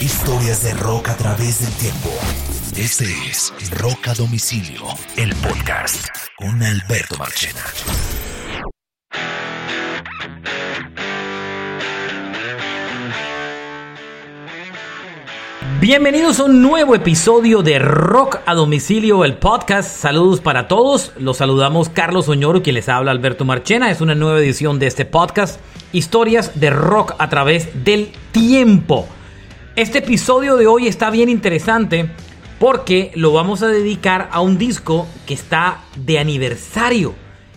Historias de rock a través del tiempo. Este es Rock a Domicilio, el podcast con Alberto Marchena. Bienvenidos a un nuevo episodio de Rock a Domicilio, el podcast. Saludos para todos. Los saludamos Carlos Oñoro, quien les habla Alberto Marchena. Es una nueva edición de este podcast. Historias de rock a través del tiempo. Este episodio de hoy está bien interesante porque lo vamos a dedicar a un disco que está de aniversario.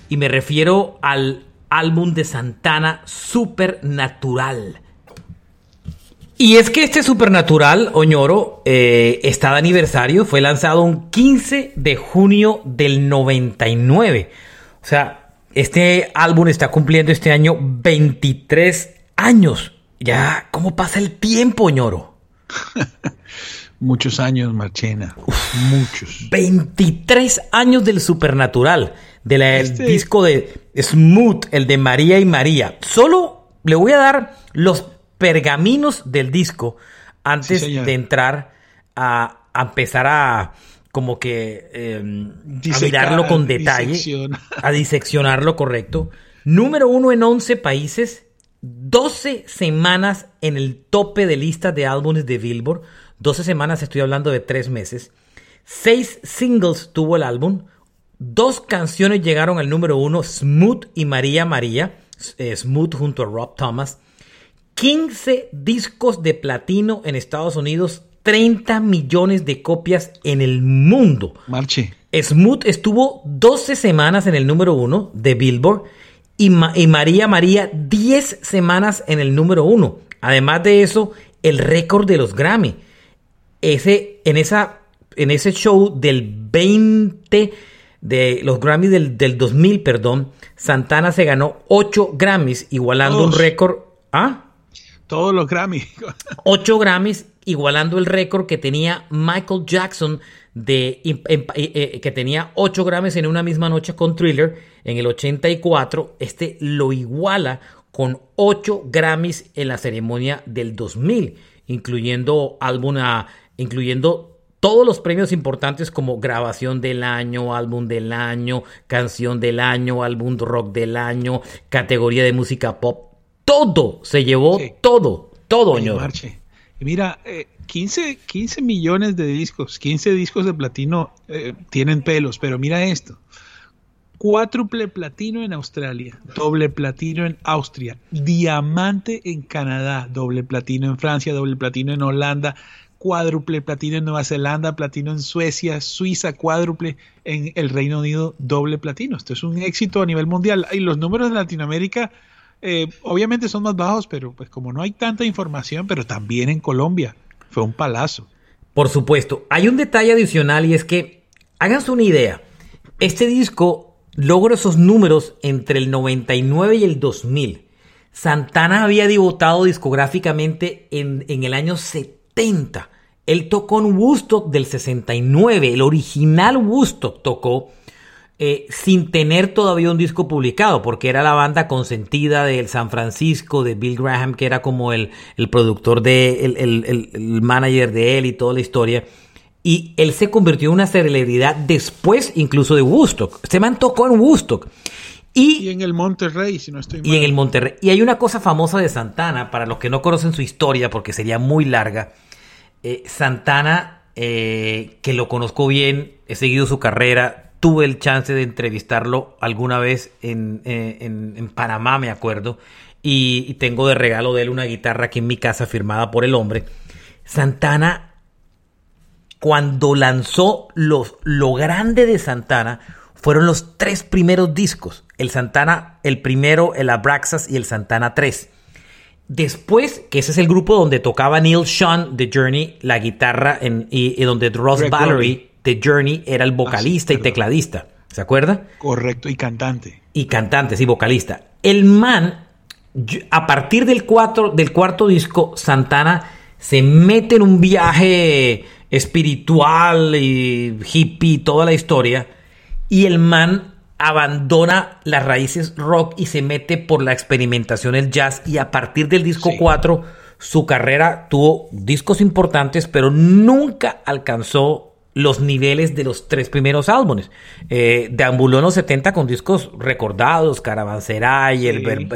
Y me refiero al álbum de Santana Supernatural. Y es que este Supernatural, Oñoro, eh, está de aniversario. Fue lanzado un 15 de junio del 99. O sea, este álbum está cumpliendo este año 23 años. Ya, ¿cómo pasa el tiempo, Oñoro? muchos años, Marchena. muchos. 23 años del Supernatural. Del este... disco de Smooth, el de María y María. Solo le voy a dar los pergaminos del disco antes de entrar a, empezar a como que em, a mirarlo con detalle, a diseccionarlo correcto. Número uno en 11 países, 12 semanas en el tope de listas de álbumes de Billboard. 12 semanas, estoy hablando de 3 meses. 6 singles tuvo el álbum. Dos canciones llegaron al número uno, Smooth y María María. Eh, Smooth junto a Rob Thomas. 15 discos de platino en Estados Unidos, 30 millones de copias en el mundo. Marche. Smooth estuvo 12 semanas en el número 1 de Billboard y, María María 10 semanas en el número 1. Además de eso, el récord de los Grammy. Ese, en, esa, en ese show del 20 de los Grammy del, del 2000, perdón, Santana se ganó 8 Grammys, igualando un récord. ¿Ah? Todos los Grammys. Ocho Grammys, igualando el récord que tenía Michael Jackson, de, eh, eh, que tenía ocho Grammys en una misma noche con Thriller en el 84. Este lo iguala con ocho Grammys en la ceremonia del 2000, incluyendo álbum incluyendo todos los premios importantes como grabación del año, álbum del año, canción del año, álbum rock del año, categoría de música pop todo, se llevó todo, todo, señor. Mira, 15, eh, 15 millones de discos, 15 discos de platino eh, tienen pelos, pero mira esto. Cuádruple platino en Australia, doble platino en Austria, diamante en Canadá, doble platino en Francia, doble platino en Holanda, cuádruple platino en Nueva Zelanda, platino en Suecia, Suiza, cuádruple en el Reino Unido, doble platino. Esto es un éxito a nivel mundial. Y los números de Latinoamérica eh, obviamente son más bajos, pero pues como no hay tanta información, pero también en Colombia fue un palazo. Por supuesto, hay un detalle adicional y es que, háganse una idea, este disco logró esos números entre el 99 y el 2000. Santana había debutado discográficamente en, en el año 70. Él tocó en Woodstock del 69, el original Woodstock tocó eh, sin tener todavía un disco publicado, porque era la banda consentida del San Francisco, de Bill Graham, que era como el, productor de, el, manager de él y toda la historia. Y él se convirtió en una celebridad después incluso de Woodstock. Este man tocó en Woodstock. Y, en el Monterrey, si no estoy mal. Y en el Monterrey. Y hay una cosa famosa de Santana, para los que no conocen su historia, porque sería muy larga. Eh, Santana, eh, que lo conozco bien, he seguido su carrera, tuve el chance de entrevistarlo alguna vez en, eh, Panamá, me acuerdo, y, tengo de regalo de él una guitarra aquí en mi casa firmada por el hombre. Santana, cuando lanzó los, lo grande de Santana, fueron los tres primeros discos. El Santana, el primero, el Abraxas y el Santana 3. Después, que ese es el grupo donde tocaba Neil Sean de Journey la guitarra en, y, donde Ross Valerie The Journey era el vocalista y tecladista. ¿Se acuerda? Correcto, y cantante. Y cantante, sí, vocalista. El man, a partir del, del cuarto disco, Santana se mete en un viaje espiritual y hippie, toda la historia, y el man abandona las raíces rock y se mete por la experimentación el jazz y a partir del disco 4 su carrera tuvo discos importantes, pero nunca alcanzó los niveles de los tres primeros álbumes. Eh, deambuló en los 70 con discos recordados, Caravanserai, el, eh,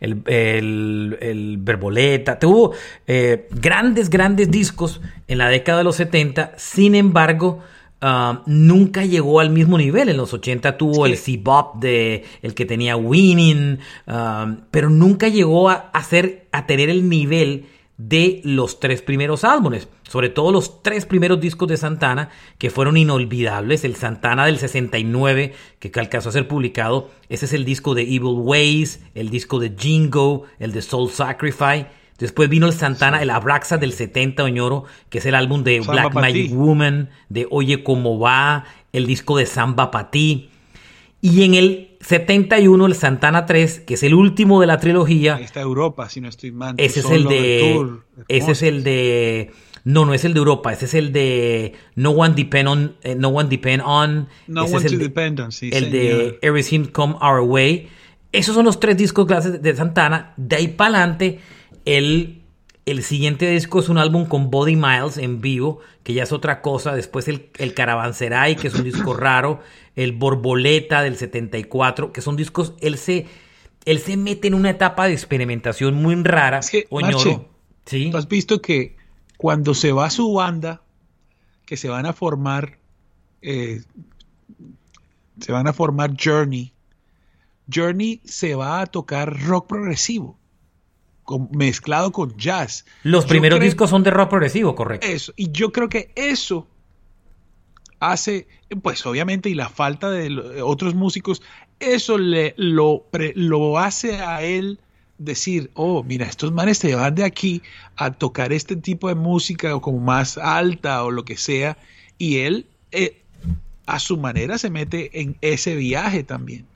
el, el, el, Verboleta. Tuvo eh, grandes, grandes discos en la década de los 70. Sin embargo, ah, nunca llegó al mismo nivel. En los 80 tuvo el C-Bop de el que tenía Winning, ah, pero nunca llegó a, hacer, a tener el nivel de los tres primeros álbumes, sobre todo los tres primeros discos de Santana que fueron inolvidables, el Santana del 69 que alcanzó a ser publicado, ese es el disco de Evil Ways, el disco de Jingo, el de Soul Sacrifice, después vino el Santana, el Abraxa del 70 Oñoro, que es el álbum de Black Magic Woman, de Oye Cómo Va, el disco de Samba Patí, y en el 71, el Santana 3, que es el último de la trilogía. Ahí está Europa, si no estoy mal. Ese es el de. ese es el de. No, no es el de Europa, ese es el de No One Depend On. Eh, no One Depend On. No ese One es to el Depend On, sí. El de Everything Come Our Way. Esos son los tres discos clases de Santana. De ahí para adelante, el, el siguiente disco es un álbum con Body Miles en vivo, que ya es otra cosa. Después el, el Caravanserai, que es un disco raro el Borboleta del 74, que son discos, él se, él se mete en una etapa de experimentación muy rara. Es que, ¿sí? ¿tú has visto que cuando se va su banda, que se van a formar, eh, se van a formar Journey, Journey se va a tocar rock progresivo. mezclado con jazz. Los primeros discos son de rock progresivo, correcto. Eso, y yo creo que eso hace, pues obviamente, y la falta de otros músicos, eso le, lo, lo hace a él decir, oh, mira, estos manes te van de aquí a tocar este tipo de música o como más alta o lo que sea, y él eh, a su manera se mete en ese viaje también.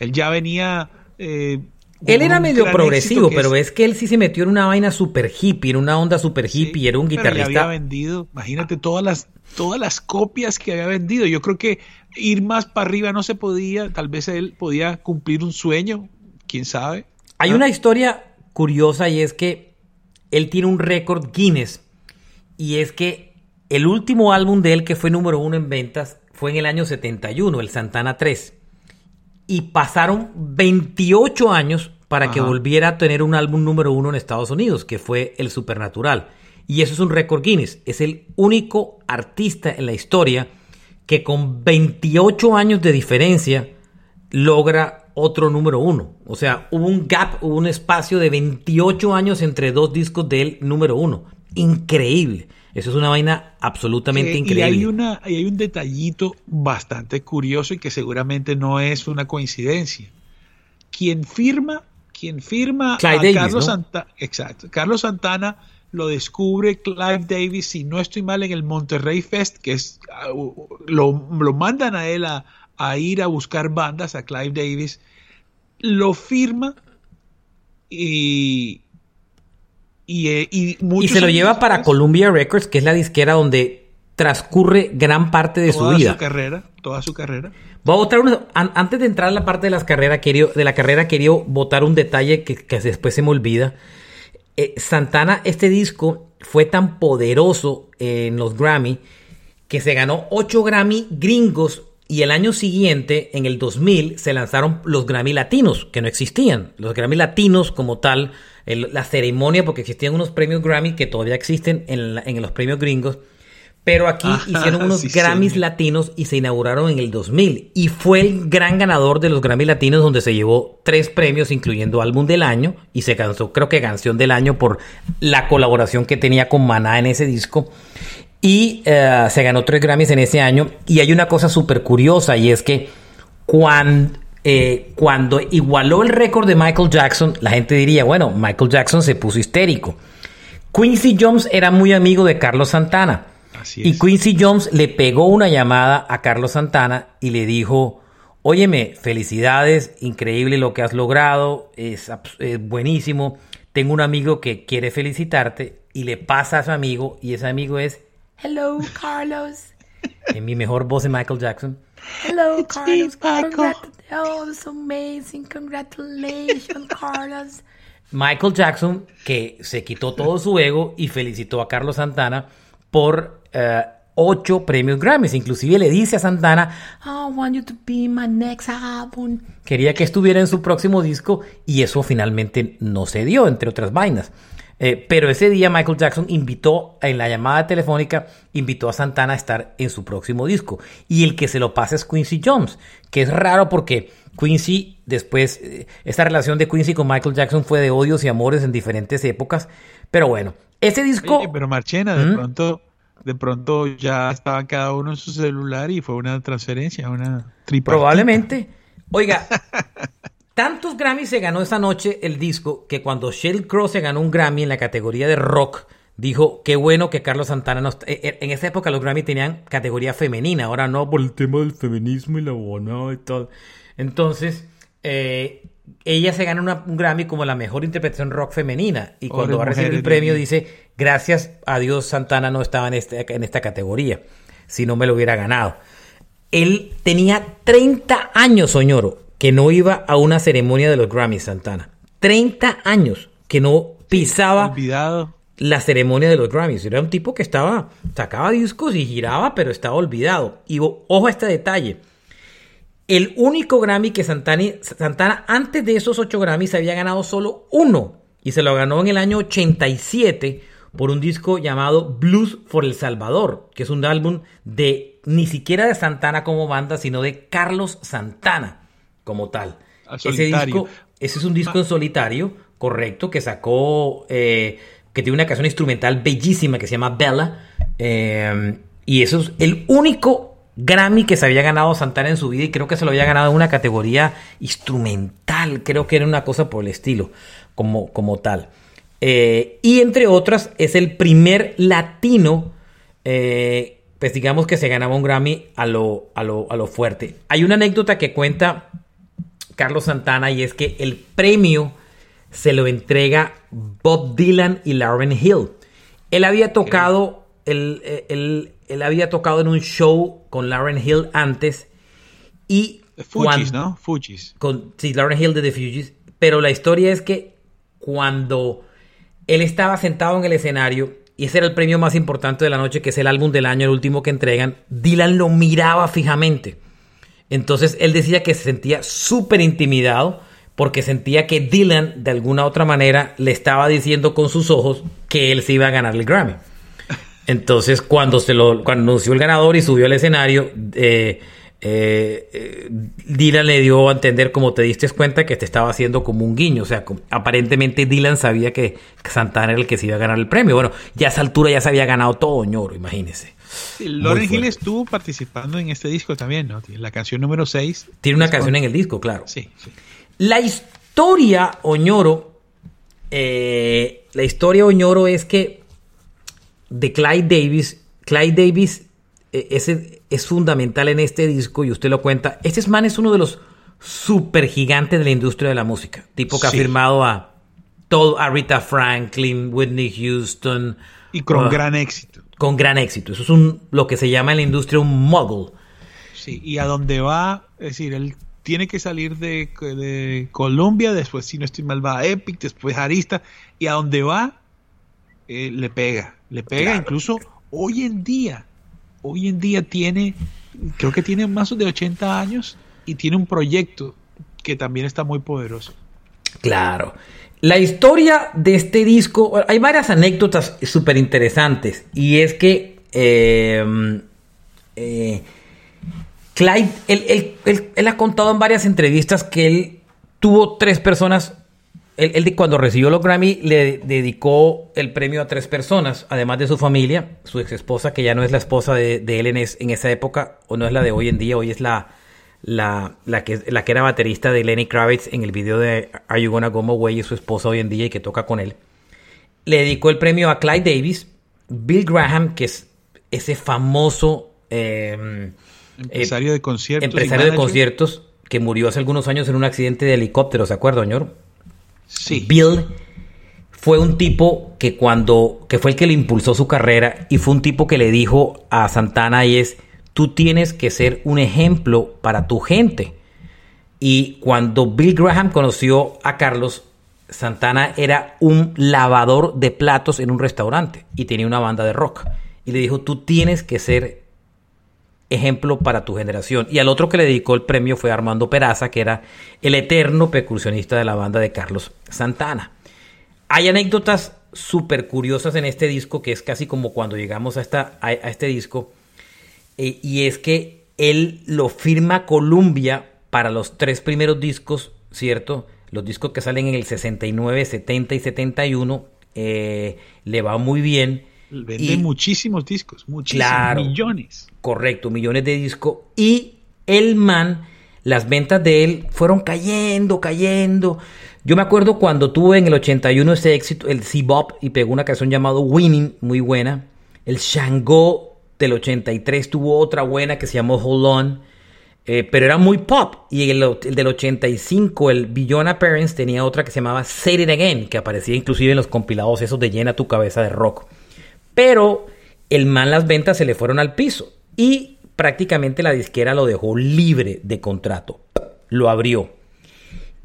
Él ya venía eh, él era medio progresivo, pero es... que él sí se metió en una vaina super hippie, en una onda super hippie, era un guitarrista. había vendido, imagínate todas las, todas las copias que había vendido. Yo creo que ir más para arriba no se podía, tal vez él podía cumplir un sueño, quién sabe. Hay una historia curiosa y es que él tiene un récord Guinness y es que el último álbum de él que fue número uno en ventas fue en el año 71, el Santana 3 y pasaron 28 años para que volviera a tener un álbum número uno en Estados Unidos, que fue El Supernatural. Y eso es un récord Guinness. Es el único artista en la historia que con 28 años de diferencia logra otro número uno. O sea, hubo un gap, hubo un espacio de 28 años entre dos discos del número uno. Increíble. Eso es una vaina absolutamente increíble. Y hay, una, hay un detallito bastante curioso y que seguramente no es una coincidencia. Quien firma, quien firma a Carlos Santana, exacto, Carlos Santana lo descubre Clive Davis, si no estoy mal, en el Monterrey Fest, que es lo, lo mandan a él a, a ir a buscar bandas, a Clive Davis, lo firma y, eh, y, se lo lleva para Columbia Records, que es la disquera donde transcurre gran parte de su vida. Su carrera, toda su carrera. Voy a votar antes de entrar a la parte de las carreras, de la carrera quería votar un detalle que, después se me olvida. Eh, Santana, este disco fue tan poderoso en los Grammy que se ganó 8 Grammy gringos y el año siguiente, en el 2000, se lanzaron los Grammy Latinos, que no existían. Los Grammy Latinos como tal la ceremonia, porque existían unos premios Grammy que todavía existen en, los premios gringos. Pero aquí ah, hicieron unos Grammys latinos y se inauguraron en el 2000. Y fue el gran ganador de los Grammys latinos donde se llevó tres premios, incluyendo álbum del año. Y se cansó, creo que canción del año por la colaboración que tenía con Maná en ese disco. Y eh, se ganó tres Grammys en ese año. Y hay una cosa súper curiosa y es que cuando, eh, cuando igualó el récord de Michael Jackson, la gente diría, bueno, Michael Jackson se puso histérico. Quincy Jones era muy amigo de Carlos Santana. Y Quincy Jones le pegó una llamada a Carlos Santana y le dijo, óyeme, felicidades, increíble lo que has logrado, es, buenísimo. Tengo un amigo que quiere felicitarte y le pasa a su amigo y ese amigo es, hello Carlos. en mi mejor voz de Michael Jackson. Hello Carlos, Oh, it's amazing. Congratulations, Carlos. Michael Jackson, que se quitó todo su ego y felicitó a Carlos Santana por eh, ocho premios Grammys. Inclusive le dice a Santana, I want you to be my next album. Quería que estuviera en su próximo disco y eso finalmente no se dio, entre otras vainas. Eh, pero ese día Michael Jackson invitó, en la llamada telefónica, invitó a Santana a estar en su próximo disco. Y el que se lo pasa es Quincy Jones, que es raro porque Quincy, después, eh, esta relación de Quincy con Michael Jackson fue de odios y amores en diferentes épocas. Pero bueno, ese disco... pero Marchena, de pronto... De pronto ya estaban cada uno en su celular y fue una transferencia, una tripa. Probablemente. Oiga, Tantos Grammys se ganó esa noche el disco que cuando Sheryl Crow se ganó un Grammy en la categoría de rock, dijo, qué bueno que Carlos Santana no... Eh, eh, en esa época los Grammy tenían categoría femenina, ahora no por el tema del feminismo y la buena y todo. Entonces, eh, ella se gana un Grammy como la mejor interpretación rock femenina y cuando va a recibir el premio dice, gracias a Dios Santana no estaba en, este, en esta categoría, si no me lo hubiera ganado. Él tenía 30 años, Soñoro, que no iba a una ceremonia de los Grammys, Santana. 30 años que no pisaba olvidado. la ceremonia de los Grammys. Era un tipo que estaba, sacaba discos y giraba, pero estaba olvidado. Y ojo a este detalle. El único Grammy que Santana, Santana antes de esos ocho Grammys había ganado solo uno. Y se lo ganó en el año 87 por un disco llamado Blues for El Salvador, que es un álbum de ni siquiera de Santana como banda, sino de Carlos Santana como tal. Ese disco, ese es un disco en solitario, correcto, que sacó, eh, que tiene una canción instrumental bellísima que se llama Bella. Eh, y eso es el único Grammy que se había ganado Santana en su vida y creo que se lo había ganado en una categoría instrumental, creo que era una cosa por el estilo, como, como tal. Eh, y entre otras, es el primer latino, pues digamos que se ganaba un Grammy a lo, a lo, a lo fuerte. Hay una anécdota que cuenta Carlos Santana y es que el premio se lo entrega Bob Dylan y Lauren Hill. Él había tocado, él, había tocado en un show con Lauren Hill antes y... Fujis, ¿no? Fujis. Con, sí, Lauren Hill de The Fujis. Pero la historia es que cuando él estaba sentado en el escenario, y ese era el premio más importante de la noche, que es el álbum del año, el último que entregan, Dylan lo miraba fijamente. Entonces él decía que se sentía súper intimidado porque sentía que Dylan de alguna otra manera le estaba diciendo con sus ojos que él se iba a ganar el Grammy. Entonces cuando se lo cuando anunció el ganador y subió al escenario, eh, eh, Dylan le dio a entender, como te diste cuenta, que te estaba haciendo como un guiño. O sea, aparentemente Dylan sabía que Santana era el que se iba a ganar el premio. Bueno, ya a esa altura ya se había ganado todo, ñoro, imagínese. Sí, Lauren Hill estuvo participando en este disco también, ¿no? La canción número 6. Tiene una canción en el disco, claro. Sí, La historia, Oñoro, eh, la historia, Oñoro, es que de Clyde Davis, Clyde Davis eh, es, fundamental en este disco y usted lo cuenta. Este man es uno de los super gigantes de la industria de la música. Tipo que ha firmado a todo, a Rita Franklin, Whitney Houston. Y con uh, gran éxito con gran éxito. Eso es un, lo que se llama en la industria un mogul. Sí, y a dónde va, es decir, él tiene que salir de, Colombia, después, si no estoy mal, va a Epic, después Arista, y a dónde va, eh, le pega. Le pega incluso hoy en día. Hoy en día tiene, creo que tiene más de 80 años y tiene un proyecto que también está muy poderoso. Claro. La historia de este disco, hay varias anécdotas súper interesantes. Y es que eh, eh, Clyde, él, ha contado en varias entrevistas que él tuvo tres personas. Él, cuando recibió los Grammy le dedicó el premio a tres personas, además de su familia, su ex esposa, que ya no es la esposa de, él en esa época, o no es la de hoy en día, hoy es la, la, la, que, la que era baterista de Lenny Kravitz en el video de Are You Gonna Go My Way y su esposa hoy en día y que toca con él. Le dedicó el premio a Clyde Davis, Bill Graham, que es ese famoso em, empresario de conciertos. Empresario de conciertos que murió hace algunos años en un accidente de helicóptero, ¿se acuerda, señor? Sí. Bill fue un tipo que cuando, que fue el que le impulsó su carrera y fue un tipo que le dijo a Santana y es, tú tienes que ser un ejemplo para tu gente. Y cuando Bill Graham conoció a Carlos, Santana era un lavador de platos en un restaurante y tenía una banda de rock. Y le dijo, tú tienes que ser ejemplo para tu generación. Y al otro que le dedicó el premio fue Armando Peraza, que era el eterno percusionista de la banda de Carlos Santana. Hay anécdotas súper curiosas en este disco, que es casi como cuando llegamos a, esta, a, este disco, eh, y es que él lo firma Columbia para los tres primeros discos, ¿cierto? Los discos que salen en el 69, 70 y 71 eh, le va muy bien. Vende muchísimos discos, muchísimos, millones. Correcto, millones de discos. Y el man, las ventas de él fueron cayendo, cayendo. Yo me acuerdo cuando tuve en el 81 ese éxito, el C-Bop, y pegó una canción llamada Winning, muy buena. El Shango del 83 tuvo otra buena que se llamó Hold On. Eh, pero era muy pop. Y el, del 85, el Beyond Parents, tenía otra que se llamaba Say It Again, que aparecía inclusive en los compilados esos de Llena tu cabeza de rock. Pero el man las ventas se le fueron al piso. Y prácticamente la disquera lo dejó libre de contrato. Lo abrió.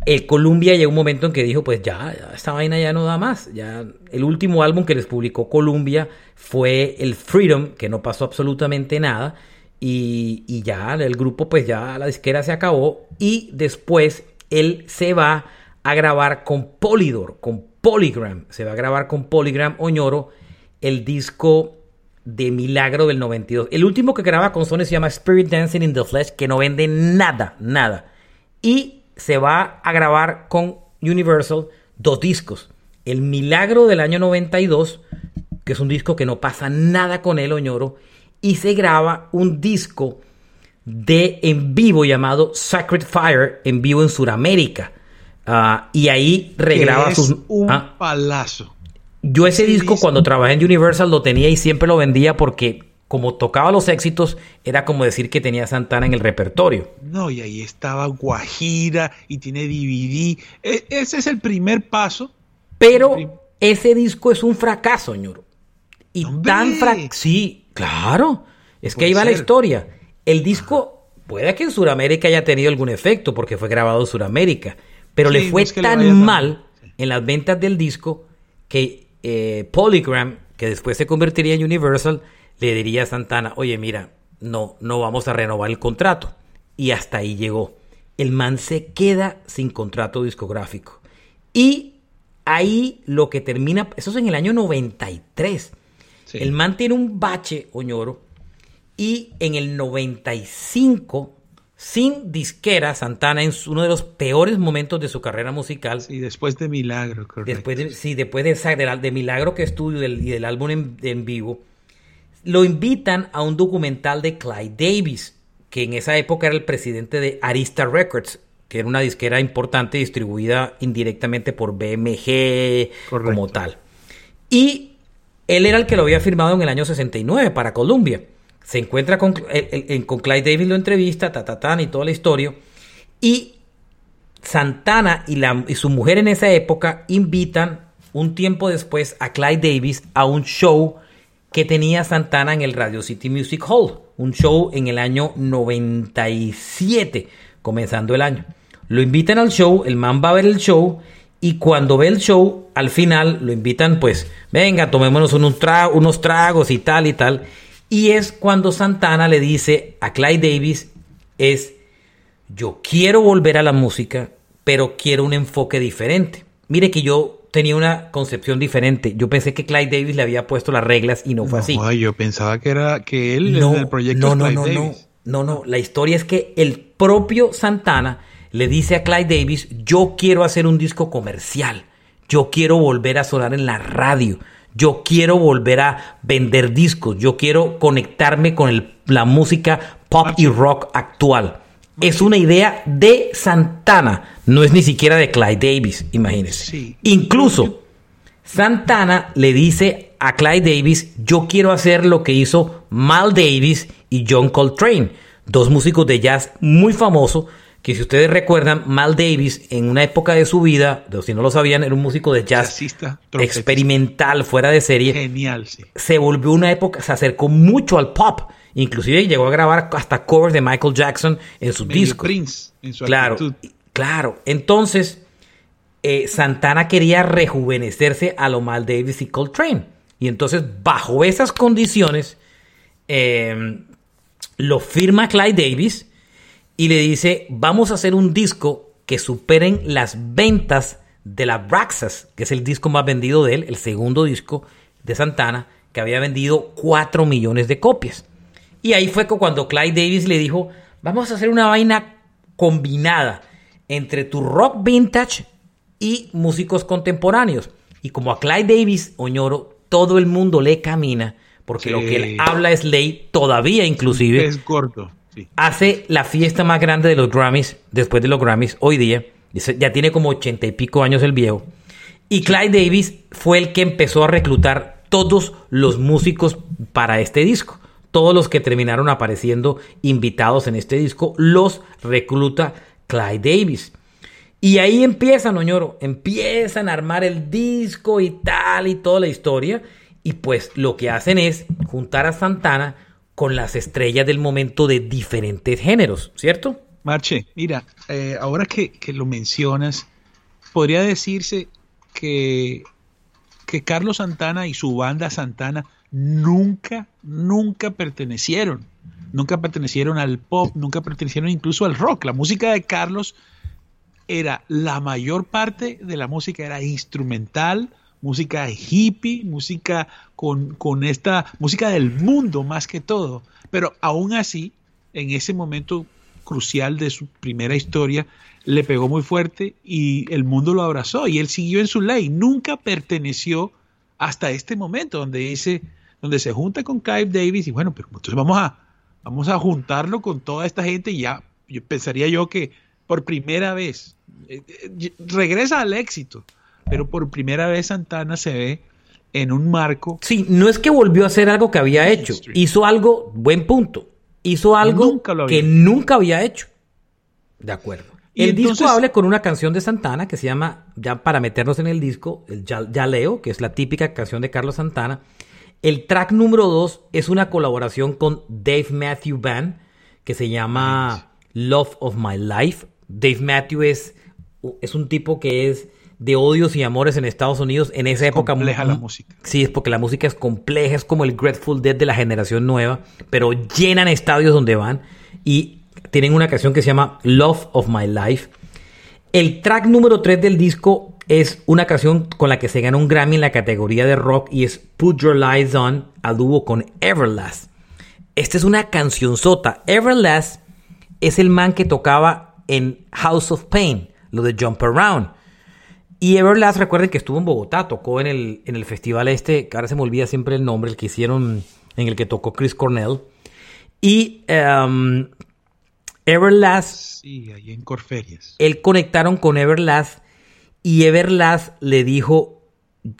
El Columbia llegó un momento en que dijo, pues ya, esta vaina ya no da más. Ya el último álbum que les publicó Columbia fue el Freedom, que no pasó absolutamente nada. Y, ya el grupo, pues ya la disquera se acabó. Y después él se va a grabar con Polydor, con Polygram. Se va a grabar con Polygram Oñoro el disco de Milagro del 92. El último que graba con Sony se llama Spirit Dancing in the Flesh, que no vende nada, nada. Y se va a grabar con Universal dos discos. El Milagro del año 92, que es un disco que no pasa nada con él, Oñoro y se graba un disco de en vivo llamado Sacred Fire en vivo en Sudamérica. Ah, y ahí regraba sus. Un ¿ah? palazo. Yo ese disco cuando trabajé en Universal lo tenía y siempre lo vendía porque como tocaba los éxitos, era como decir que tenía Santana en el repertorio. No, y ahí estaba Guajira y tiene DVD. E, ese es el primer paso. Pero ese disco es un fracaso, señor. Y tan fracaso. Sí, Claro, es que ahí va la historia. El disco puede que en Sudamérica haya tenido algún efecto porque fue grabado en Sudamérica, pero le fue tan mal en las ventas del disco que eh, Polygram, que después se convertiría en Universal, le diría a Santana, oye, mira, no, no vamos a renovar el contrato. Y hasta ahí llegó. El man se queda sin contrato discográfico. Y ahí lo que termina, eso es en el año 93. El man tiene un bache, Oñoro, y en el 95, sin disquera, Santana en uno de los peores momentos de su carrera musical. Sí, después de Milagro, correcto. Después de, sí, después de, de, Milagro que estudio y del álbum en, vivo, lo invitan a un documental de Clyde Davis, que en esa época era el presidente de Arista Records, que era una disquera importante distribuida indirectamente por BMG como tal. Y él era el que lo había firmado en el año 69 para Columbia. Se encuentra con, con Clyde Davis, lo entrevista, ta, y toda la historia. Y Santana y, la, y su mujer en esa época invitan un tiempo después a Clyde Davis a un show que tenía Santana en el Radio City Music Hall. Un show en el año 97, comenzando el año. Lo invitan al show, el man va a ver el show y cuando ve el show, al final lo invitan, pues, venga, tomémonos unos, unos tragos y tal y tal. Y es cuando Santana le dice a Clyde Davis, es, yo quiero volver a la música, pero quiero un enfoque diferente. Mire que yo tenía una concepción diferente. Yo pensé que Clyde Davis le había puesto las reglas y no fue así. yo pensaba que era que él no, el proyecto no, no, no, no, no, no. La historia es que el propio Santana le dice a Clyde Davis, yo quiero hacer un disco comercial, yo quiero volver a sonar en la radio, yo quiero volver a vender discos, yo quiero conectarme con la música pop y rock actual. Es una idea de Santana, no es ni siquiera de Clyde Davis, imagínense. Incluso Santana le dice a Clyde Davis, yo quiero hacer lo que hizo Mal Davis y John Coltrane, dos músicos de jazz muy famosos que si ustedes recuerdan, Mal Davis en una época de su vida, si no lo sabían, era un músico de jazz experimental, fuera de serie. Genial, sí. Se volvió una época, se acercó mucho al pop. Inclusive llegó a grabar hasta covers de Michael Jackson en sus discos. Prince, en su claro, claro. Entonces, eh, Santana quería rejuvenecerse a lo mal Davis y Coltrane. Y entonces, bajo esas condiciones, em, lo firma Clyde Davis y le dice, vamos a hacer un disco que superen las ventas de la Braxas, que es el disco más vendido de él, el segundo disco de Santana, que había vendido 4 millones de copias. Y ahí fue cuando Clyde Davis le dijo, vamos a hacer una vaina combinada entre tu rock vintage y músicos contemporáneos. Y como a Clyde Davis, Oñoro, todo el mundo le camina, porque lo que él habla es ley, todavía inclusive. Es corto. Hace la fiesta más grande de los Grammys, después de los Grammys, hoy día. Ya tiene como ochenta y pico años el viejo. Y Clyde Davis fue el que empezó a reclutar todos los músicos para este disco. Todos los que terminaron apareciendo invitados en este disco los recluta Clyde Davis. Y ahí empiezan, Oñoro, empiezan a armar el disco y tal y toda la historia. Y pues lo que hacen es juntar a Santana con las estrellas del momento de diferentes géneros, ¿cierto? Marche, mira, eh, ahora que, lo mencionas, podría decirse que, que Carlos Santana y su banda Santana nunca, nunca pertenecieron. Nunca pertenecieron al pop, nunca pertenecieron incluso al rock. La música de Carlos era la mayor parte de la música era instrumental, música hippie, música con, con, esta música del mundo más que todo. Pero aún así, en ese momento crucial de su primera historia, le pegó muy fuerte y el mundo lo abrazó y él siguió en su ley. Nunca perteneció hasta este momento donde dice, donde se junta con Clive Davis y bueno, pero entonces vamos a, vamos a juntarlo con toda esta gente y ya, yo pensaría yo que por primera vez eh, eh, regresa al éxito, pero por primera vez Santana se ve en un marco. Sí, no es que volvió a hacer algo que había hecho, hizo algo, buen punto, hizo algo que nunca había hecho. De acuerdo. el disco habla con una canción de Santana que se llama, ya para meternos en el disco, el ya, Leo, que es la típica canción de Carlos Santana. El track número dos es una colaboración con Dave Matthew Band que se llama Love of My Life. Dave Matthew es es un tipo que es de odios y amores en Estados Unidos en esa época. Compleja la música. Sí, es porque la música es compleja, es como el Grateful Dead de la generación nueva, pero llenan estadios donde van y tienen una canción que se llama Love of My Life. El track número 3 del disco es una canción con la que se gana un Grammy en la categoría de rock y es Put Your Lies On a dúo con Everlast. Esta es una canción sota. Everlast es el man que tocaba en House of Pain lo de Jump Around. Y Everlast, recuerden que estuvo en Bogotá, tocó en el, en el festival este, que ahora se me olvida siempre el nombre, el que hicieron, en el que tocó Chris Cornell. Y um, Everlast. Sí, ahí en Corferias. Él conectaron con Everlast y Everlast le dijo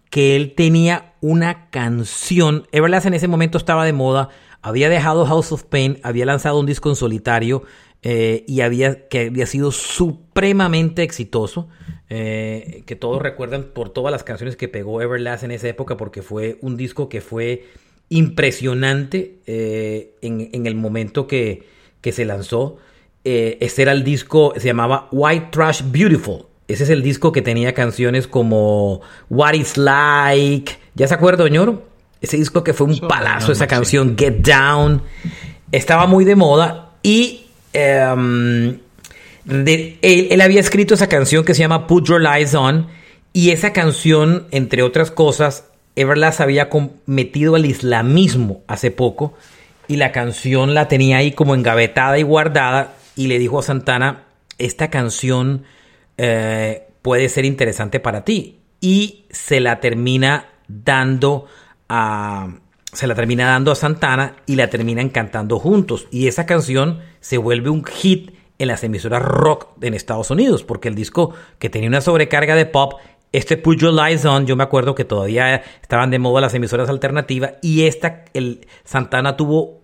que él tenía una canción. Everlast en ese momento estaba de moda, había dejado House of Pain, había lanzado un disco en solitario eh, y había, que había sido supremamente exitoso. Eh, que todos recuerdan por todas las canciones que pegó Everlast en esa época, porque fue un disco que fue impresionante eh, en, el momento que, que se lanzó. ese era el disco, se llamaba White Trash Beautiful. Ese es el disco que tenía canciones como What It's Like. ¿Ya se acuerda, ñoro? Ese disco que fue un palazo, esa canción Get Down. Estaba muy de moda y Em, él, había escrito esa canción que se llama Put Your Lies On y esa canción, entre otras cosas, Everlast había cometido el islamismo hace poco y la canción la tenía ahí como engavetada y guardada y le dijo a Santana, esta canción eh, puede ser interesante para ti y se la termina dando a se la termina dando a Santana y la terminan cantando juntos. Y esa canción se vuelve un hit en las emisoras rock en Estados Unidos, porque el disco que tenía una sobrecarga de pop, este Put Your Lies On, yo me acuerdo que todavía estaban de moda las emisoras alternativas y esta, el Santana tuvo,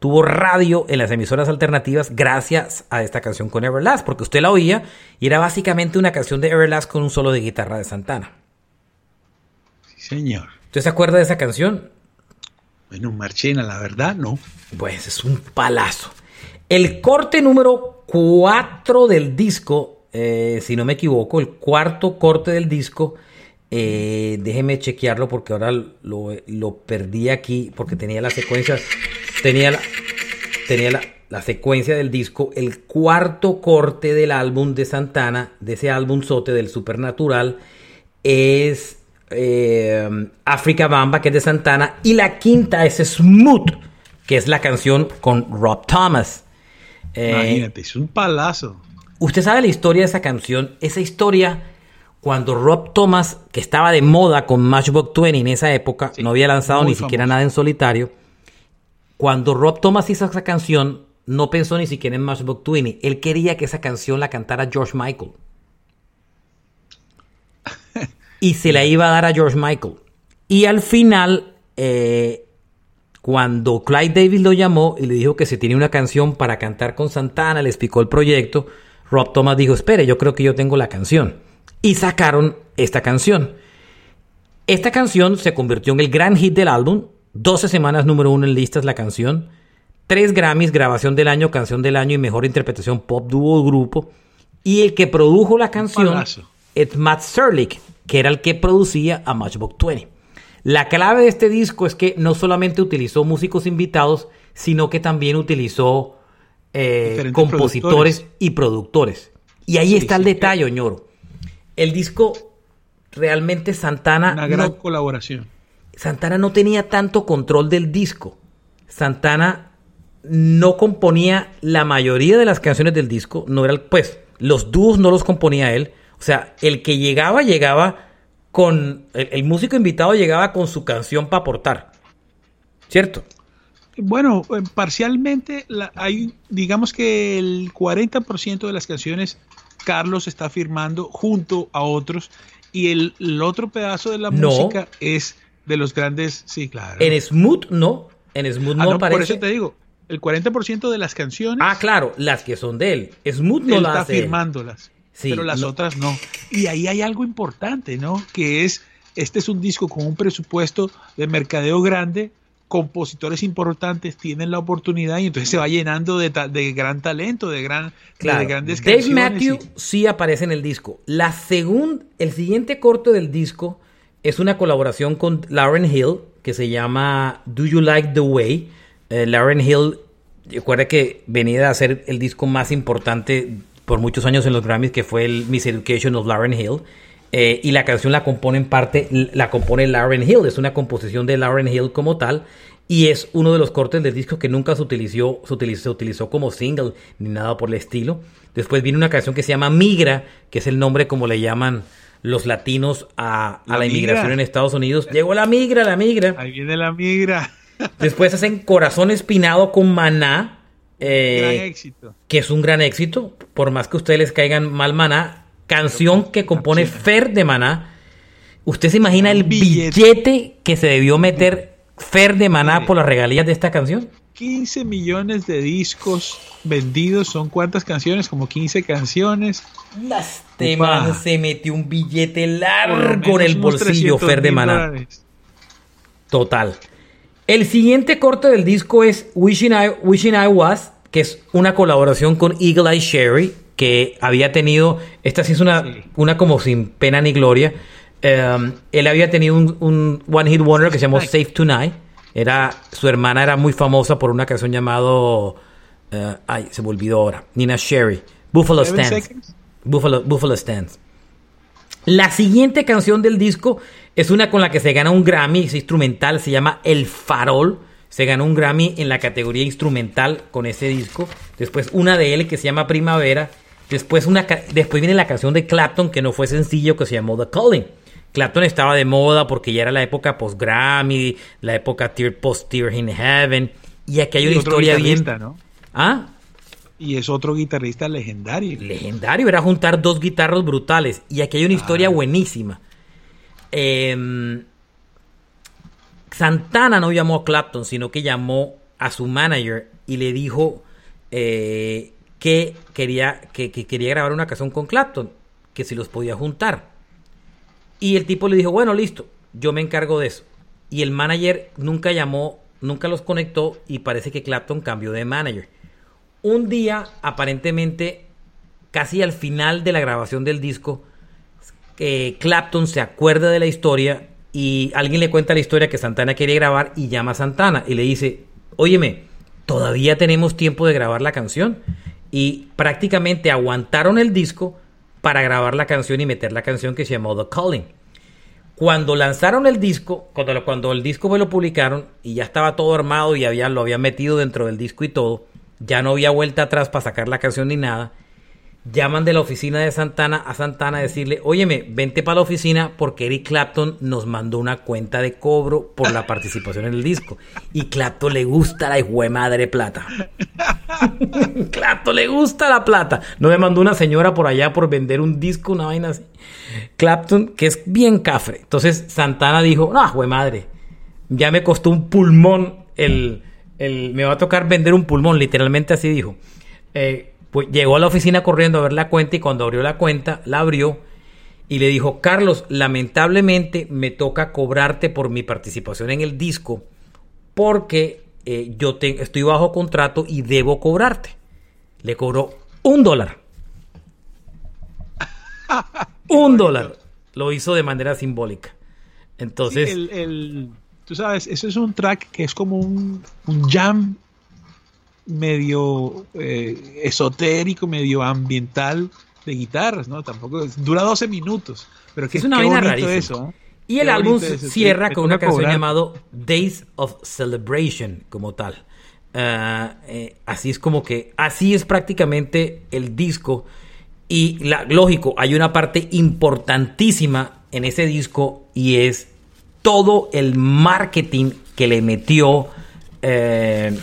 tuvo radio en las emisoras alternativas gracias a esta canción con Everlast, porque usted la oía y era básicamente una canción de Everlast con un solo de guitarra de Santana. Sí, señor. ¿Usted se acuerda de esa canción? Bueno, Marchena, la verdad, no. Pues es un palazo. El corte número 4 del disco eh, si no me equivoco, el cuarto corte del disco. Eh, déjeme chequearlo porque ahora lo, perdí aquí porque tenía la secuencia. Tenía la, tenía la, la, secuencia del disco. El cuarto corte del álbum de Santana, de ese álbum sote del Supernatural, es eh, Africa Bamba, que es de Santana. Y la quinta es Smooth, que es la canción con Rob Thomas. Eh, Imagínate, es un palazo. Usted sabe la historia de esa canción. Esa historia, cuando Rob Thomas, que estaba de moda con Matchbox 20 en esa época, no había lanzado ni siquiera nada en solitario. Cuando Rob Thomas hizo esa canción, no pensó ni siquiera en Matchbox 20. Él quería que esa canción la cantara George Michael. Y se la iba a dar a George Michael. Y al final, eh, cuando Clyde Davis lo llamó y le dijo que se tiene una canción para cantar con Santana, le explicó el proyecto, Rob Thomas dijo, espere, yo creo que yo tengo la canción. Y sacaron esta canción. Esta canción se convirtió en el gran hit del álbum, 12 semanas número uno en listas la canción, 3 Grammys, grabación del año, canción del año y mejor interpretación pop dúo grupo. Y el que produjo la canción es Matt Serlich, que era el que producía a Matchbox 20. La clave de este disco es que no solamente utilizó músicos invitados, sino que también utilizó eh, compositores y productores. Y ahí está el detalle, Oñoro. El disco realmente Santana. Una gran colaboración. Santana no tenía tanto control del disco. Santana no componía la mayoría de las canciones del disco. No era, pues, los dúos no los componía él. O sea, el que llegaba, llegaba con. El, músico invitado llegaba con su canción para aportar. ¿Cierto? Bueno, eh, parcialmente hay, digamos que el 40% de las canciones Carlos está firmando junto a otros y el, otro pedazo de la música es de los grandes, sí, claro. En Smooth no, en Smooth ah, no, aparece. Por eso te digo, el 40% de las canciones. Ah, claro, las que son de él. Smooth no las está firmándolas pero las otras no. Y ahí hay algo importante, ¿no? Que es, este es un disco con un presupuesto de mercadeo grande, compositores importantes tienen la oportunidad y entonces se va llenando de, de gran talento, de, gran, de grandes Dave Matthew sí aparece en el disco. La segunda, el siguiente corte del disco es una colaboración con Lauren Hill que se llama Do You Like the Way. Eh, Lauren Hill, recuerda que venía a ser el disco más importante por muchos años en los Grammys, que fue el Miss Education of Lauren Hill. Eh, y la canción la compone en parte, la compone Lauren Hill, es una composición de Lauren Hill como tal, y es uno de los cortes del disco que nunca se utilizó, se utilizó, se utilizó como single ni nada por el estilo. Después viene una canción que se llama Migra, que es el nombre como le llaman los latinos a, la, inmigración en Estados Unidos. Llegó la migra, la migra. Ahí viene la migra. Después hacen Corazón Espinado con Maná, eh, éxito. Que es un gran éxito, por más que ustedes les caigan mal Maná. Canción que compone Fer de Maná. ¿Usted se imagina el billete. que se debió meter Fer de Maná por las regalías de esta canción? 15 millones de discos vendidos. ¿Son cuántas canciones? Como 15 canciones. Este man se metió un billete largo en el bolsillo, Fer de Maná. Total. El siguiente corte del disco es Wishing I, Wishing I Was, que es una colaboración con Eagle Eye Sherry, que había tenido, esta sí es una, una como sin pena ni gloria. Um, él había tenido un, One Hit Wonder que se llamó Safe Tonight. Era, su hermana era muy famosa por una canción llamado, uh, ay, se me olvidó ahora, Nina Sherry, Buffalo Stands. Buffalo, Buffalo Stands. La siguiente canción del disco es una con la que se gana un Grammy, es instrumental, se llama El Farol. Se ganó un Grammy en la categoría instrumental con ese disco. Después una de él que se llama Primavera. Después, una, después viene la canción de Clapton que no fue sencillo que se llamó The Calling. Clapton estaba de moda porque ya era la época post-Grammy, la época post-Tear in Heaven. Y aquí hay una historia bien... ¿no? ¿Ah? Y es otro guitarrista legendario. Legendario, era juntar dos guitarras brutales. Y aquí hay una historia buenísima. Em, Santana no llamó a Clapton, sino que llamó a su manager y le dijo eh, que, quería, que, quería grabar una canción con Clapton, que si los podía juntar. Y el tipo le dijo, bueno, listo, yo me encargo de eso. Y el manager nunca llamó, nunca los conectó y parece que Clapton cambió de manager. Un día, aparentemente, casi al final de la grabación del disco, Clapton se acuerda de la historia y alguien le cuenta la historia que Santana quería grabar y llama a Santana y le dice, óyeme, todavía tenemos tiempo de grabar la canción. Y prácticamente aguantaron el disco para grabar la canción y meter la canción que se llamó The Calling. Cuando lanzaron el disco, cuando, cuando el disco lo publicaron y ya estaba todo armado y había, lo habían metido dentro del disco y todo, ya no había vuelta atrás para sacar la canción ni nada llaman de la oficina de Santana a Santana a decirle, óyeme, vente para la oficina porque Eric Clapton nos mandó una cuenta de cobro por la participación en el disco. Y Clapton le gusta la hijo madre plata. Clapton le gusta la plata. No me mandó una señora por allá por vender un disco, una vaina así. Clapton, que es bien cafre. Entonces Santana dijo, no, jue madre, ya me costó un pulmón el, el, me va a tocar vender un pulmón, literalmente así dijo. Eh, pues llegó a la oficina corriendo a ver la cuenta y cuando abrió la cuenta, la abrió y le dijo, Carlos, lamentablemente me toca cobrarte por mi participación en el disco porque eh, yo estoy bajo contrato y debo cobrarte. Le cobró un dólar. un dólar. Lo hizo de manera simbólica. Entonces... el, tú sabes, eso es un track que es como un, un jam medio eh, esotérico, medio ambiental de guitarras, ¿no? Tampoco dura 12 minutos, pero que es una vaina rarísima. Eso, Y el álbum cierra con una canción llamada Days of Celebration como tal. Ah, eh, así es como que así es prácticamente el disco y la, lógico hay una parte importantísima en ese disco y es todo el marketing que le metió eh,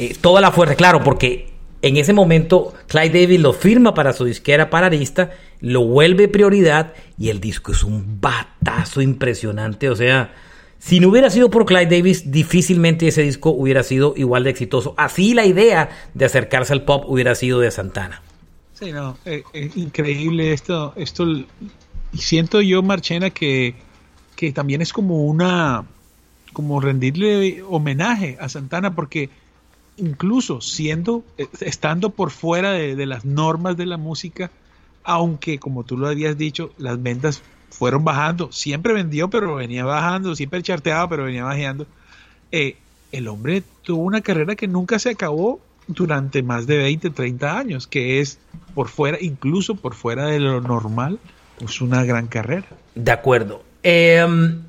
eh, toda la fuerza, claro, porque en ese momento Clyde Davis lo firma para su disquera paradista, lo vuelve prioridad y el disco es un batazo impresionante. O sea, si no hubiera sido por Clyde Davis, difícilmente ese disco hubiera sido igual de exitoso. Así la idea de acercarse al pop hubiera sido de Santana. Sí, no, es eh, increíble esto. esto siento yo, Marchena, que, que también es como una, como rendirle homenaje a Santana, porque incluso siendo, eh, estando por fuera de, las normas de la música, aunque como tú lo habías dicho, las ventas fueron bajando, siempre vendió, pero venía bajando, siempre charteaba, pero venía bajando. Eh, el hombre tuvo una carrera que nunca se acabó durante más de 20, 30 años, que es por fuera, incluso por fuera de lo normal, pues una gran carrera. De acuerdo. Em,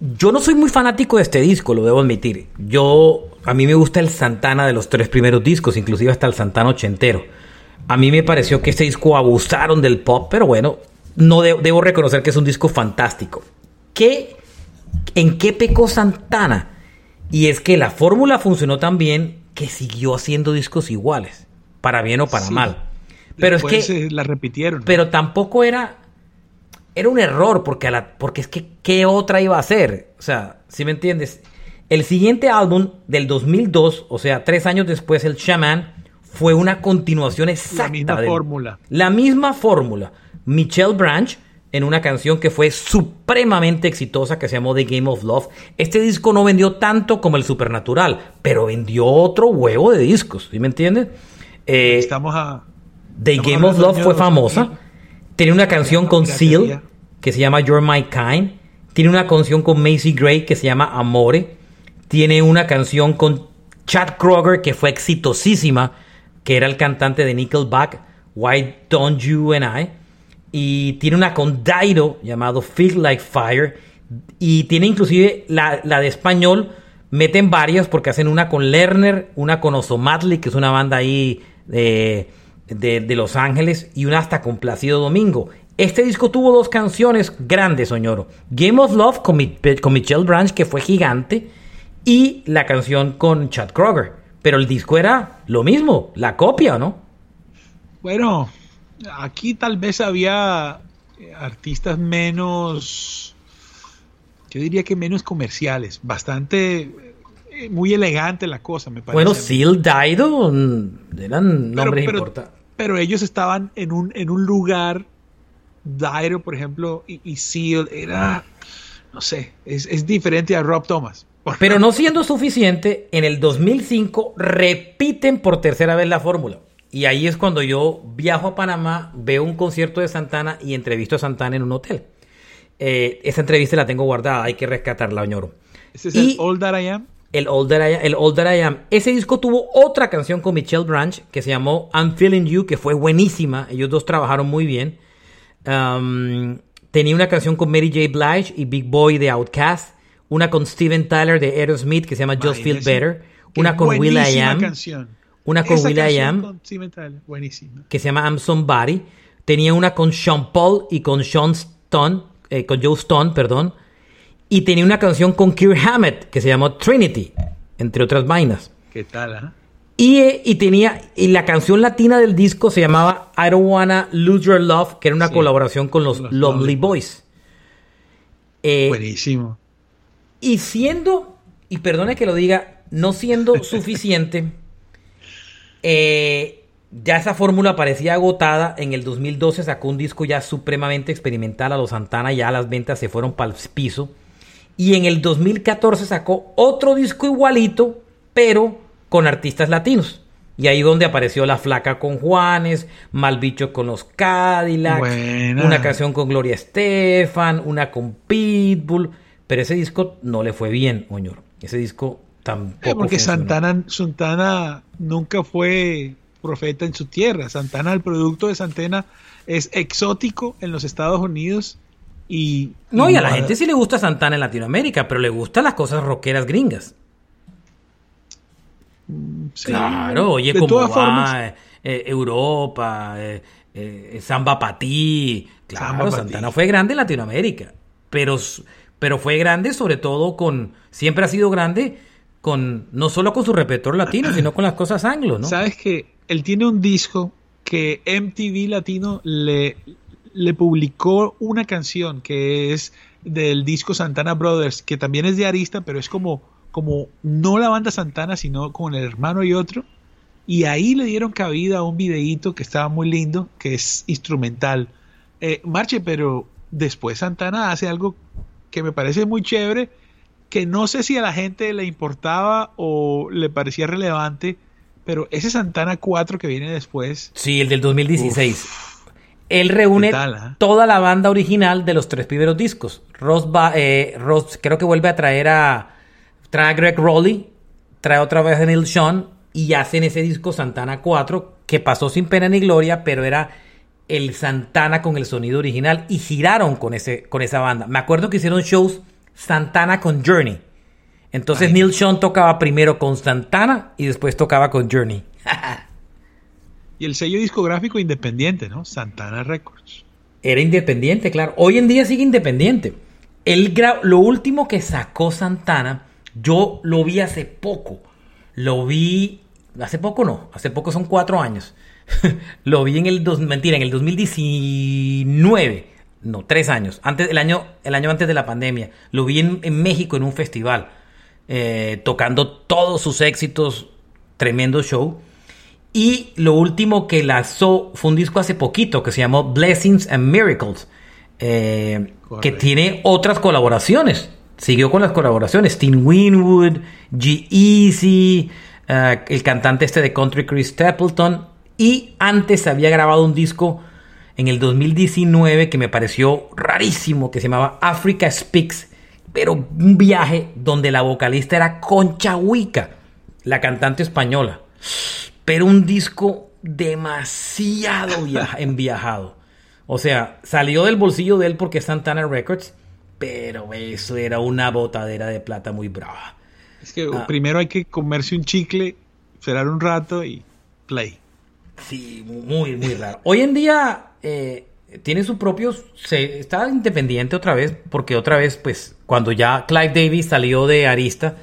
yo no soy muy fanático de este disco, lo debo admitir. Yo a mí me gusta el Santana de los tres primeros discos, inclusive hasta el Santana ochentero. A mí me pareció que este disco abusaron del pop, pero bueno, no debo reconocer que es un disco fantástico. ¿Qué, ¿En qué pecó Santana? Y es que la fórmula funcionó tan bien que siguió haciendo discos iguales, para bien o para mal. Pero es que la repitieron. Pero tampoco era era un error porque la, porque es que qué otra iba a hacer, o sea, si me entiendes. El siguiente álbum del 2002, o sea, tres años después, el Shaman, fue una continuación exacta. La misma fórmula. La misma fórmula. Michelle Branch, en una canción que fue supremamente exitosa, que se llamó The Game of Love. Este disco no vendió tanto como el Supernatural, pero vendió otro huevo de discos, ¿sí me entiendes? Eh, estamos a... The Game of Love fue famosa. Tiene una canción con Seal, que se llama You're My Kind. Tiene una canción con Macy Gray que se llama Amore tiene una canción con Chad Kroger que fue exitosísima, que era el cantante de Nickelback, Why Don't You and I. Y tiene una con Dairo llamado Feel Like Fire. Y tiene inclusive la, de español, meten varias porque hacen una con Lerner, una con Osomatli, que es una banda ahí de, de, Los Ángeles, y una hasta con Plácido Domingo. Este disco tuvo dos canciones grandes, Soñoro. Game of Love con, con Michelle Branch, que fue gigante y la canción con Chad Kroger. Pero el disco era lo mismo, la copia, ¿no? Bueno, aquí tal vez había eh, artistas menos, yo diría que menos comerciales, bastante, eh, muy elegante la cosa, me parece. Bueno, Seal Dido mm, eran nombres importantes. Pero ellos estaban en un, en un lugar, Dido, por ejemplo, y, Seal era, no sé, es, es diferente a Rob Thomas. Pero no siendo suficiente, en el 2005 repiten por tercera vez la fórmula. Y ahí es cuando yo viajo a Panamá, veo un concierto de Santana y entrevisto a Santana en un hotel. Eh, esa entrevista la tengo guardada, hay que rescatarla, ñoro. ¿Ese es el All That I Am? El That I Am, el That I Am. Ese disco tuvo otra canción con Michelle Branch que se llamó I'm Feeling You, que fue buenísima. Ellos dos trabajaron muy bien. Um, tenía una canción con Mary J. Blige y Big Boy de Outkast. Una con Steven Tyler de Aerosmith que se llama Just Feel Better. Una con Will I Am. Una con Will I Am. Que se llama I'm Somebody. Tenía una con Sean Paul y con Sean Stone, eh, con Joe Stone, perdón. Y tenía una canción con Kirk Hammett que se llamó Trinity, entre otras vainas. ¿Qué tal, ah? Y, eh, y, tenía, y la canción latina del disco se llamaba I Don't Wanna Lose Your Love, que era una colaboración con los, Lonely Boys. Eh, Buenísimo. Y siendo, y perdone que lo diga, no siendo suficiente, eh, ya esa fórmula parecía agotada. En el 2012 sacó un disco ya supremamente experimental a los Santana, ya las ventas se fueron para el piso. Y en el 2014 sacó otro disco igualito, pero con artistas latinos. Y ahí donde apareció La Flaca con Juanes, Malbicho con los Cadillacs, una canción con Gloria Estefan, una con Pitbull. Pero ese disco no le fue bien, Oñor. Ese disco tampoco. porque Santana, Santana nunca fue profeta en su tierra. Santana, el producto de Santana, es exótico en los Estados Unidos y... No, y, a la gente sí le gusta Santana en Latinoamérica, pero le gustan las cosas rockeras gringas. Mm, claro, oye, como va eh, Europa, eh, eh, Samba Patí. Claro, Santana fue grande en Latinoamérica, pero, pero fue grande sobre todo con, siempre ha sido grande con, no solo con su repertorio latino, sino con las cosas anglo, ¿no? Sabes que él tiene un disco que MTV Latino le, le publicó una canción que es del disco Santana Brothers, que también es de Arista, pero es como como no la banda Santana, sino con el hermano y otro. Y ahí le dieron cabida a un videíto que estaba muy lindo, que es instrumental. Eh, Marche, pero después Santana hace algo que me parece muy chévere, que no sé si a la gente le importaba o le parecía relevante, pero ese Santana 4 que viene después. Sí, el del 2016. Él reúne ah? toda la banda original de los tres primeros discos. Ross, eh, Ross creo que vuelve a traer a, trae a Greg Rowley, trae otra vez a Neil Sean y hacen ese disco Santana 4 que pasó sin pena ni gloria, pero era el Santana con el sonido original y giraron con, ese, con esa banda. Me acuerdo que hicieron shows Santana con Journey. Entonces Neil Sean tocaba primero con Santana y después tocaba con Journey. y el sello discográfico independiente, ¿no? Santana Records. Era independiente, claro. Hoy en día sigue independiente. El lo último que sacó Santana yo lo vi hace poco. Lo vi. Hace poco no. Hace poco son cuatro años. lo vi en el. Dos, mentira, en el 2019. No, tres años. Antes, el, año, el año antes de la pandemia. Lo vi en, México en un festival. Eh, tocando todos sus éxitos. Tremendo show. Y lo último que lanzó fue un disco hace poquito que se llamó Blessings and Miracles. Eh, que tiene otras colaboraciones siguió con las colaboraciones. Tim Winwood, G-Eazy, eh, el cantante este de country Chris Stapleton. Y antes había grabado un disco en el 2019 que me pareció rarísimo, que se llamaba Africa Speaks, pero un viaje donde la vocalista era Concha Huica, la cantante española. Pero un disco demasiado enviajado. O sea, salió del bolsillo de él porque es Santana Records pero eso era una botadera de plata muy brava. Es que ah. primero hay que comerse un chicle, esperar un rato y play. Sí, muy, muy raro. Hoy en día eh, tiene su propio. Se, está independiente otra vez, porque otra vez, pues, cuando ya Clive Davis salió de Arista,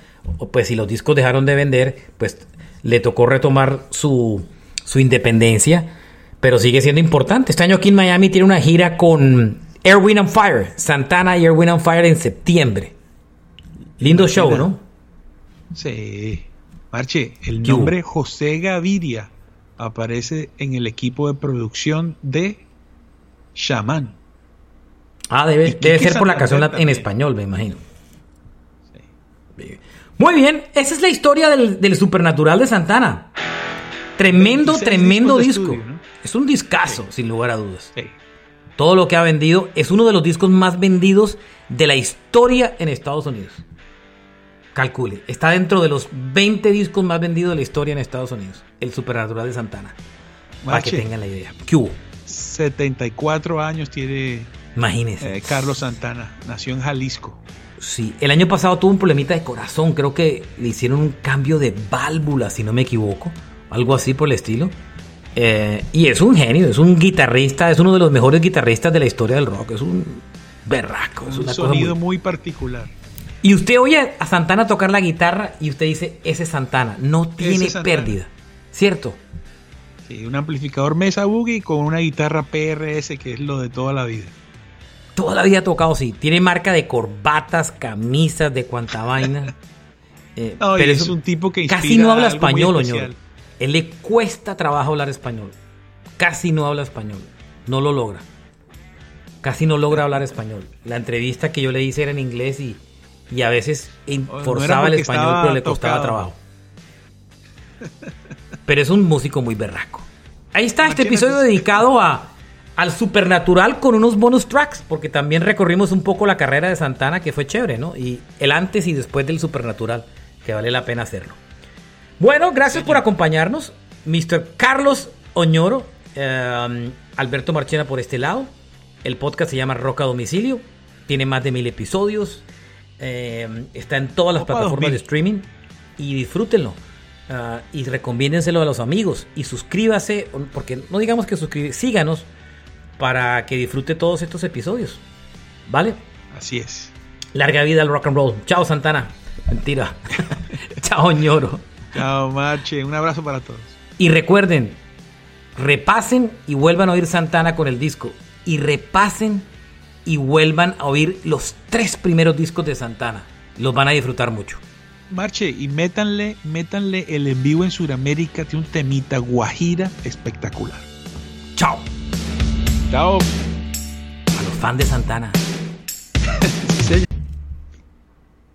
pues, si los discos dejaron de vender, pues le tocó retomar su, su independencia, pero sigue siendo importante. Este año aquí en Miami tiene una gira con Air, Wind and Fire, Santana y Air, Wind and Fire en septiembre. Lindo show, ¿no? Sí. Marche, el nombre José Gaviria aparece en el equipo de producción de Shaman. Ah, debe, ser por la canción en español, me imagino. Sí. Muy bien, esa es la historia del, del supernatural de Santana. Tremendo, tremendo disco. Es un discazo, sin lugar a dudas. Todo lo que ha vendido es uno de los discos más vendidos de la historia en Estados Unidos. Calcule, está dentro de los 20 discos más vendidos de la historia en Estados Unidos. El Supernatural de Santana. Para que tengan la idea. ¿Qué hubo? 74 años tiene Imagínese. Eh, Carlos Santana. Nació en Jalisco. Sí, el año pasado tuvo un problemita de corazón. Creo que le hicieron un cambio de válvula, si no me equivoco. Algo así por el estilo. Eh, y es un genio, es un guitarrista, es uno de los mejores guitarristas de la historia del rock. Es un berraco. Es un sonido muy... particular. Y usted oye a Santana tocar la guitarra y usted dice, ese es Santana, no tiene pérdida. ¿Cierto? Sí, un amplificador Mesa Boogie con una guitarra PRS que es lo de toda la vida. Toda la vida ha tocado, sí. Tiene marca de corbatas, camisas, de cuanta vaina. Eh, pero es, un tipo que casi no habla español, Oñoro. Él le cuesta trabajo hablar español. Casi no habla español. No lo logra. Casi no logra hablar español. La entrevista que yo le hice era en inglés y, y a veces forzaba el español, pero le costaba trabajo. Pero es un músico muy berraco. Ahí está este episodio dedicado a al Supernatural con unos bonus tracks, porque también recorrimos un poco la carrera de Santana, que fue chévere, ¿no? Y el antes y después del Supernatural, que vale la pena hacerlo. Bueno, gracias por acompañarnos, Mr. Carlos Oñoro, eh, Alberto Marchena por este lado. El podcast se llama Roca Domicilio, tiene más de mil episodios, eh, está en todas las plataformas de streaming y disfrútenlo. Uh, y recomiéndenselo a los amigos y suscríbase, porque no digamos que suscríbase, síganos para que disfrute todos estos episodios. ¿Vale? Así es. Larga vida al rock and roll. Chao, Santana. Mentira. Chao, ñoro. Chao, Mache. Un abrazo para todos. Y recuerden, repasen y vuelvan a oír Santana con el disco. Y repasen y vuelvan a oír los tres primeros discos de Santana. Los van a disfrutar mucho. Marche, y métanle, métanle el en vivo en Sudamérica, tiene un temita guajira espectacular. Chao. Chao. A los fans de Santana.